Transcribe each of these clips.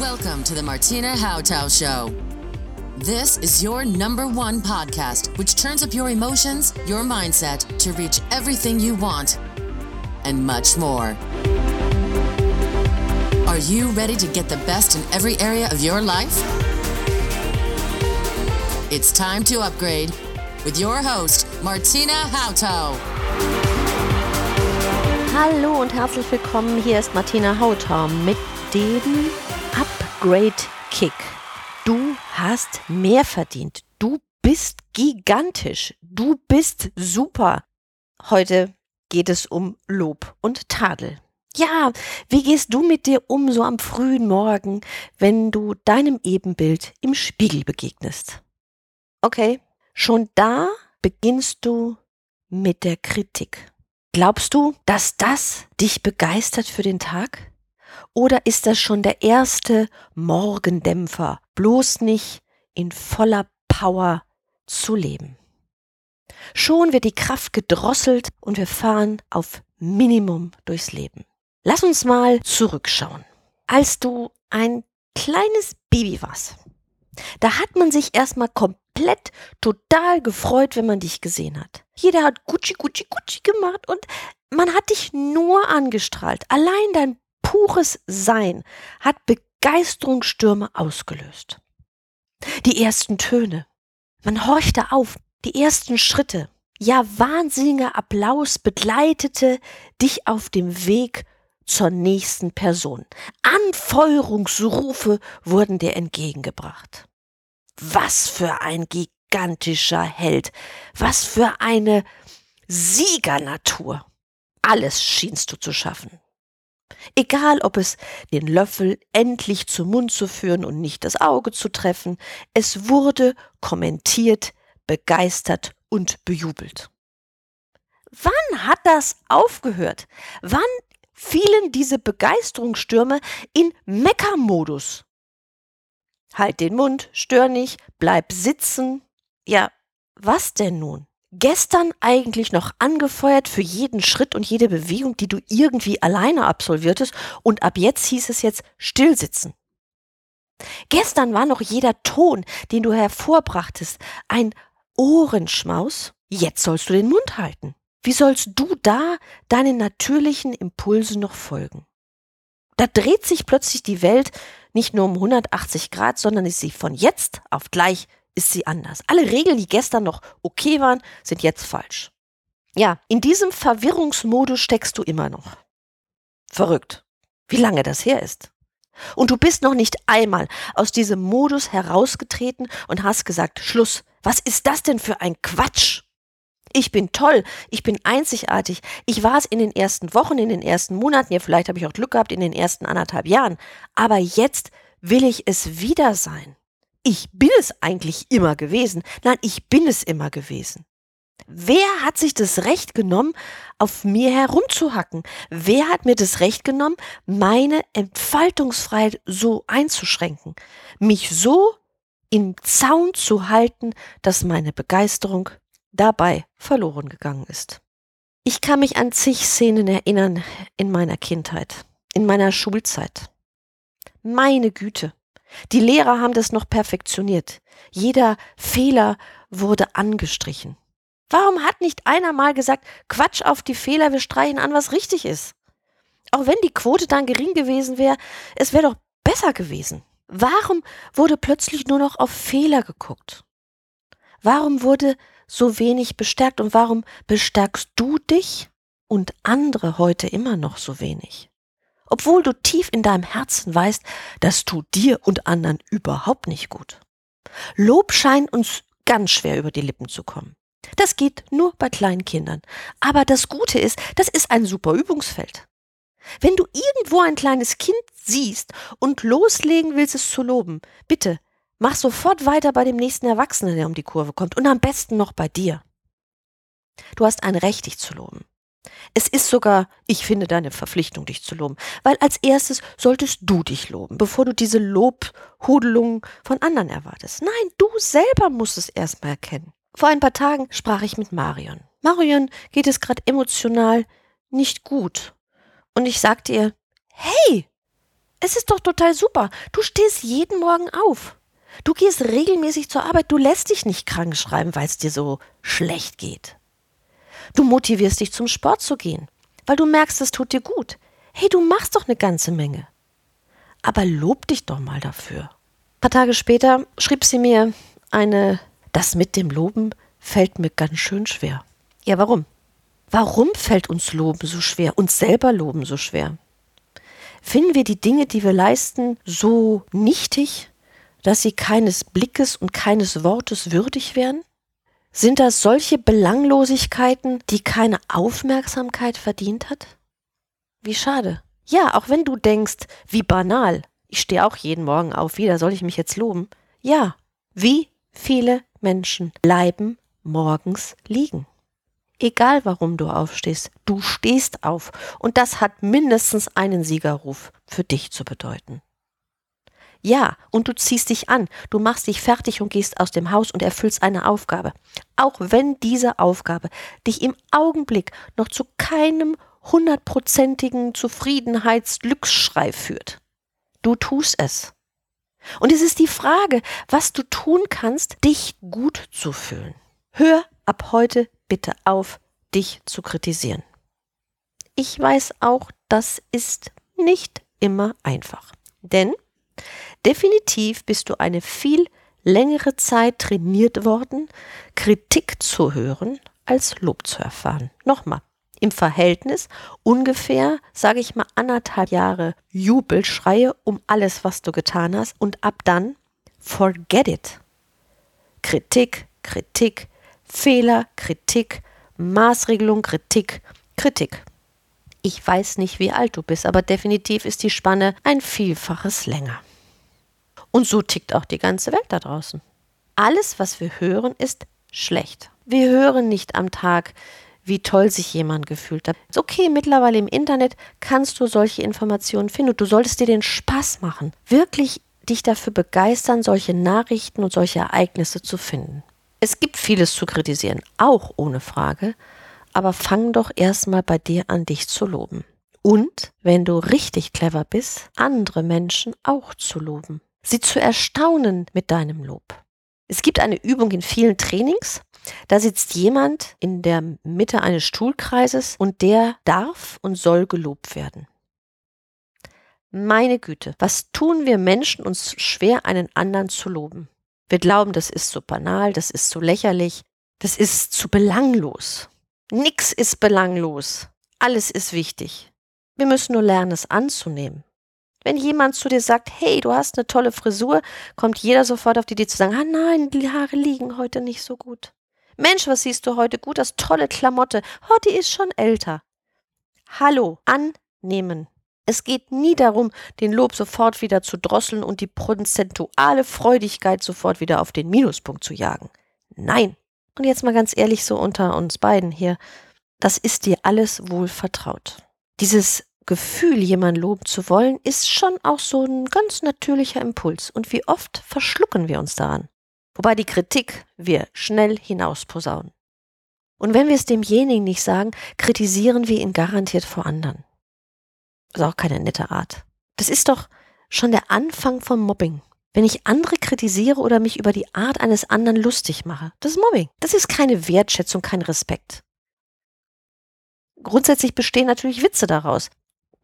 Welcome to the Martina Hautau Show. This is your number one podcast, which turns up your emotions, your mindset to reach everything you want and much more. Are you ready to get the best in every area of your life? It's time to upgrade with your host, Martina Hautau. Hallo und herzlich willkommen. Hier ist Martina Hautau mit dem Upgrade Kick. Du hast mehr verdient. Du bist gigantisch. Du bist super. Heute geht es um Lob und Tadel. Ja, wie gehst du mit dir um so am frühen Morgen, wenn du deinem Ebenbild im Spiegel begegnest? Okay, schon da beginnst du mit der Kritik. Glaubst du, dass das dich begeistert für den Tag? Oder ist das schon der erste Morgendämpfer, bloß nicht in voller Power zu leben? Schon wird die Kraft gedrosselt und wir fahren auf Minimum durchs Leben. Lass uns mal zurückschauen. Als du ein kleines Baby warst, da hat man sich erstmal komplett total gefreut, wenn man dich gesehen hat. Jeder hat Gucci, Gucci, Gucci gemacht und man hat dich nur angestrahlt. Allein dein pures Sein hat Begeisterungsstürme ausgelöst. Die ersten Töne. Man horchte auf, die ersten Schritte. Ja, wahnsinniger Applaus begleitete dich auf dem Weg zur nächsten Person. Anfeuerungsrufe wurden dir entgegengebracht. Was für ein gigantischer Held. Was für eine Siegernatur. Alles schienst du zu schaffen. Egal, ob es den Löffel endlich zum Mund zu führen und nicht das Auge zu treffen, es wurde kommentiert, begeistert und bejubelt. Wann hat das aufgehört? Wann fielen diese Begeisterungsstürme in Meckermodus? Halt den Mund, stör nicht, bleib sitzen. Ja, was denn nun? Gestern eigentlich noch angefeuert für jeden Schritt und jede Bewegung, die du irgendwie alleine absolviertest und ab jetzt hieß es jetzt stillsitzen. Gestern war noch jeder Ton, den du hervorbrachtest, ein Ohrenschmaus, jetzt sollst du den Mund halten. Wie sollst du da deinen natürlichen Impulsen noch folgen? Da dreht sich plötzlich die Welt nicht nur um 180 Grad, sondern ist sie von jetzt auf gleich ist sie anders. Alle Regeln, die gestern noch okay waren, sind jetzt falsch. Ja, in diesem Verwirrungsmodus steckst du immer noch. Verrückt, wie lange das her ist. Und du bist noch nicht einmal aus diesem Modus herausgetreten und hast gesagt, Schluss, was ist das denn für ein Quatsch? Ich bin toll, ich bin einzigartig. Ich war es in den ersten Wochen, in den ersten Monaten, ja, vielleicht habe ich auch Glück gehabt in den ersten anderthalb Jahren. Aber jetzt will ich es wieder sein ich bin es eigentlich immer gewesen. Nein, ich bin es immer gewesen. Wer hat sich das Recht genommen, auf mir herumzuhacken? Wer hat mir das Recht genommen, meine Entfaltungsfreiheit so einzuschränken? Mich so im Zaun zu halten, dass meine Begeisterung dabei verloren gegangen ist. Ich kann mich an zig Szenen erinnern in meiner Kindheit, in meiner Schulzeit. Meine Güte, die Lehrer haben das noch perfektioniert. Jeder Fehler wurde angestrichen. Warum hat nicht einer mal gesagt, Quatsch auf die Fehler, wir streichen an, was richtig ist? Auch wenn die Quote dann gering gewesen wäre, es wäre doch besser gewesen. Warum wurde plötzlich nur noch auf Fehler geguckt? Warum wurde so wenig bestärkt und warum bestärkst du dich und andere heute immer noch so wenig? Obwohl du tief in deinem Herzen weißt, das tut dir und anderen überhaupt nicht gut. Lob scheint uns ganz schwer über die Lippen zu kommen. Das geht nur bei kleinen Kindern. Aber das Gute ist, das ist ein super Übungsfeld. Wenn du irgendwo ein kleines Kind siehst und loslegen willst, es zu loben, bitte mach sofort weiter bei dem nächsten Erwachsenen, der um die Kurve kommt und am besten noch bei dir. Du hast ein Recht, dich zu loben. Es ist sogar, ich finde, deine Verpflichtung, dich zu loben. Weil als erstes solltest du dich loben, bevor du diese Lobhudelung von anderen erwartest. Nein, du selber musst es erstmal erkennen. Vor ein paar Tagen sprach ich mit Marion. Marion geht es gerade emotional nicht gut. Und ich sagte ihr, hey, Es ist doch total super. Du stehst jeden Morgen auf. Du gehst regelmäßig zur Arbeit. Du lässt dich nicht krank schreiben, weil es dir so schlecht geht. Du motivierst dich zum Sport zu gehen, weil du merkst, es tut dir gut. Hey, du machst doch eine ganze Menge. Aber lob dich doch mal dafür. Ein paar Tage später schrieb sie mir eine, das mit dem Loben fällt mir ganz schön schwer. Ja, warum? Warum fällt uns Loben so schwer, uns selber Loben so schwer? Finden wir die Dinge, die wir leisten, so nichtig, dass sie keines Blickes und keines Wortes würdig wären? Sind das solche Belanglosigkeiten, die keine Aufmerksamkeit verdient hat? Wie schade. Ja, auch wenn du denkst, wie banal. Ich stehe auch jeden Morgen auf, wieder soll ich mich jetzt loben? Ja, wie viele Menschen bleiben morgens liegen? Egal warum du aufstehst, du stehst auf und das hat mindestens einen Siegerruf für dich zu bedeuten. Ja, und du ziehst dich an, du machst dich fertig und gehst aus dem Haus und erfüllst eine Aufgabe. Auch wenn diese Aufgabe dich im Augenblick noch zu keinem hundertprozentigen Zufriedenheitsglücksschrei führt. Du tust es. Und es ist die Frage, was du tun kannst, dich gut zu fühlen. Hör ab heute bitte auf, dich zu kritisieren. Ich weiß auch, das ist nicht immer einfach. Denn Definitiv bist du eine viel längere Zeit trainiert worden, Kritik zu hören, als Lob zu erfahren. Nochmal, im Verhältnis ungefähr, sage ich mal, anderthalb Jahre Jubelschreie um alles, was du getan hast und ab dann forget it. Kritik, Kritik, Fehler, Kritik, Maßregelung, Kritik, Kritik. Ich weiß nicht, wie alt du bist, aber definitiv ist die Spanne ein Vielfaches länger. Und so tickt auch die ganze Welt da draußen. Alles, was wir hören, ist schlecht. Wir hören nicht am Tag, wie toll sich jemand gefühlt hat. Ist okay, mittlerweile im Internet kannst du solche Informationen finden und du solltest dir den Spaß machen, wirklich dich dafür begeistern, solche Nachrichten und solche Ereignisse zu finden. Es gibt vieles zu kritisieren, auch ohne Frage, aber fang doch erstmal bei dir an, dich zu loben. Und, wenn du richtig clever bist, andere Menschen auch zu loben sie zu erstaunen mit deinem Lob. Es gibt eine Übung in vielen Trainings. Da sitzt jemand in der Mitte eines Stuhlkreises und der darf und soll gelobt werden. Meine Güte, was tun wir Menschen uns schwer, einen anderen zu loben? Wir glauben, das ist so banal, das ist so lächerlich, das ist zu belanglos. Nix ist belanglos. Alles ist wichtig. Wir müssen nur lernen, es anzunehmen. Wenn jemand zu dir sagt, hey, du hast eine tolle Frisur, kommt jeder sofort auf die Idee zu sagen, ah nein, die Haare liegen heute nicht so gut. Mensch, was siehst du heute gut? Das tolle Klamotte. Oh, die ist schon älter. Hallo, annehmen. Es geht nie darum, den Lob sofort wieder zu drosseln und die prozentuale Freudigkeit sofort wieder auf den Minuspunkt zu jagen. Nein. Und jetzt mal ganz ehrlich so unter uns beiden hier. Das ist dir alles wohl vertraut. Dieses Gefühl, jemanden loben zu wollen, ist schon auch so ein ganz natürlicher Impuls. Und wie oft verschlucken wir uns daran? Wobei die Kritik wir schnell hinausposaunen. Und wenn wir es demjenigen nicht sagen, kritisieren wir ihn garantiert vor anderen. Das ist auch keine nette Art. Das ist doch schon der Anfang vom Mobbing. Wenn ich andere kritisiere oder mich über die Art eines anderen lustig mache, das ist Mobbing. Das ist keine Wertschätzung, kein Respekt. Grundsätzlich bestehen natürlich Witze daraus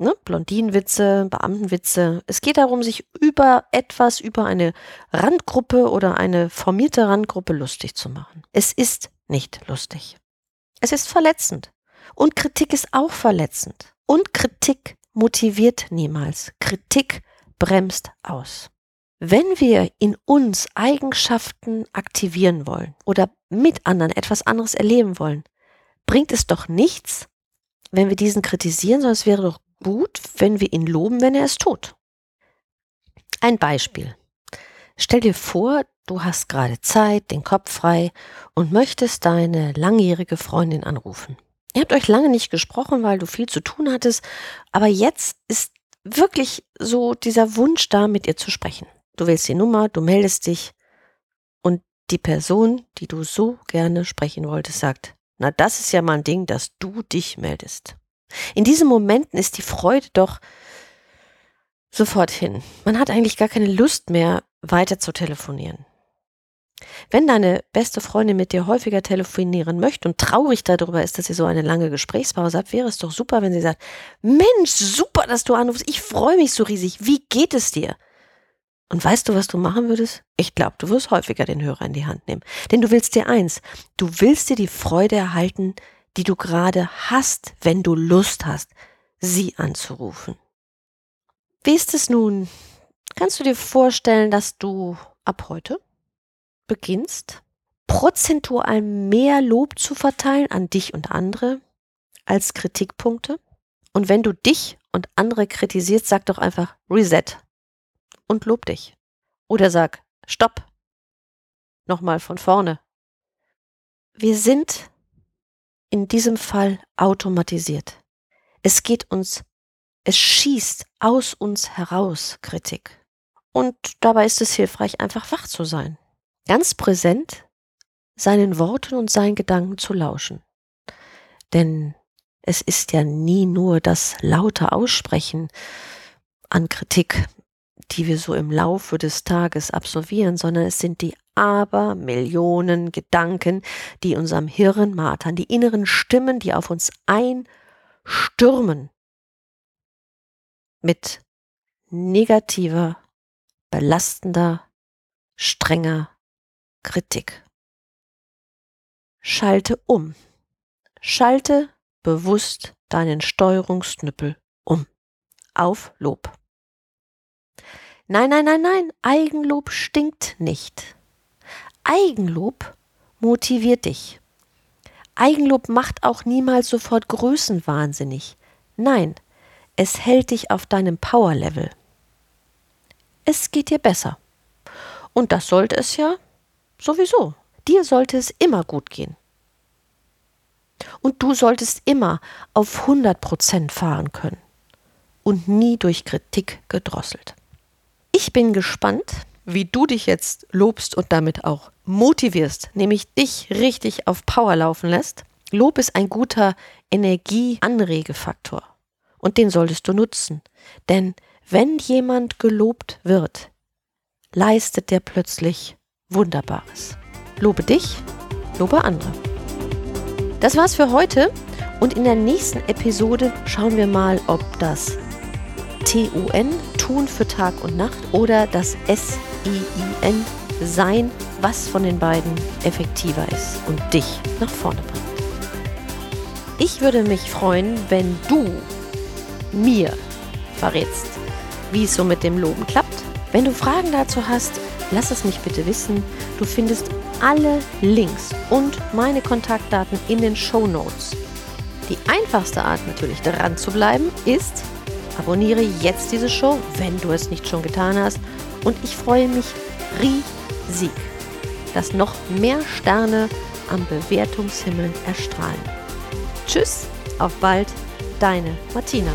ne, Blondinenwitze, Beamtenwitze. Es geht darum, sich über etwas, über eine Randgruppe oder eine formierte Randgruppe lustig zu machen. Es ist nicht lustig. Es ist verletzend. Und Kritik ist auch verletzend. Und Kritik motiviert niemals. Kritik bremst aus. Wenn wir in uns Eigenschaften aktivieren wollen oder mit anderen etwas anderes erleben wollen, bringt es doch nichts, wenn wir diesen kritisieren, sondern es wäre doch gut, wenn wir ihn loben, wenn er es tut. Ein Beispiel. Stell dir vor, du hast gerade Zeit, den Kopf frei und möchtest deine langjährige Freundin anrufen. Ihr habt euch lange nicht gesprochen, weil du viel zu tun hattest, aber jetzt ist wirklich so dieser Wunsch da, mit ihr zu sprechen. Du wählst die Nummer, du meldest dich und die Person, die du so gerne sprechen wolltest, sagt, na das ist ja mal ein Ding, dass du dich meldest. In diesen Momenten ist die Freude doch sofort hin. Man hat eigentlich gar keine Lust mehr, weiter zu telefonieren. Wenn deine beste Freundin mit dir häufiger telefonieren möchte und traurig darüber ist, dass sie so eine lange Gesprächspause hat, wäre es doch super, wenn sie sagt, Mensch, super, dass du anrufst, ich freue mich so riesig, wie geht es dir? Und weißt du, was du machen würdest? Ich glaube, du wirst häufiger den Hörer in die Hand nehmen. Denn du willst dir eins, du willst dir die Freude erhalten, die du gerade hast, wenn du Lust hast, sie anzurufen. Wie ist es nun? Kannst du dir vorstellen, dass du ab heute beginnst, prozentual mehr Lob zu verteilen an dich und andere als Kritikpunkte? Und wenn du dich und andere kritisierst, sag doch einfach Reset und lob dich. Oder sag Stopp. Nochmal von vorne. Wir sind in diesem Fall automatisiert. Es geht uns, es schießt aus uns heraus Kritik. Und dabei ist es hilfreich, einfach wach zu sein. Ganz präsent seinen Worten und seinen Gedanken zu lauschen. Denn es ist ja nie nur das laute Aussprechen an Kritik, die wir so im Laufe des Tages absolvieren, sondern es sind die Abermillionen Gedanken, die unserem Hirn martern, die inneren Stimmen, die auf uns einstürmen mit negativer, belastender, strenger Kritik. Schalte um. Schalte bewusst deinen Steuerungsknüppel um. Auf Lob. Nein, nein, nein, nein, Eigenlob stinkt nicht. Eigenlob motiviert dich. Eigenlob macht auch niemals sofort größenwahnsinnig. Nein, es hält dich auf deinem Power-Level. Es geht dir besser. Und das sollte es ja sowieso. Dir sollte es immer gut gehen. Und du solltest immer auf 100% fahren können und nie durch Kritik gedrosselt. Ich bin gespannt, wie du dich jetzt lobst und damit auch motivierst, nämlich dich richtig auf Power laufen lässt. Lob ist ein guter Energieanregefaktor und den solltest du nutzen. Denn wenn jemand gelobt wird, leistet der plötzlich Wunderbares. Lobe dich, lobe andere. Das war's für heute und in der nächsten Episode schauen wir mal, ob das TUN, Tun für Tag und Nacht oder das SIIN, Sein, was von den beiden effektiver ist und dich nach vorne bringt. Ich würde mich freuen, wenn du mir verrätst, wie es so mit dem Loben klappt. Wenn du Fragen dazu hast, lass es mich bitte wissen. Du findest alle Links und meine Kontaktdaten in den Show Notes. Die einfachste Art natürlich dran zu bleiben ist, abonniere jetzt diese Show, wenn du es nicht schon getan hast. Und ich freue mich riesig, dass noch mehr Sterne am Bewertungshimmel erstrahlen. Tschüss, auf bald, deine Martina.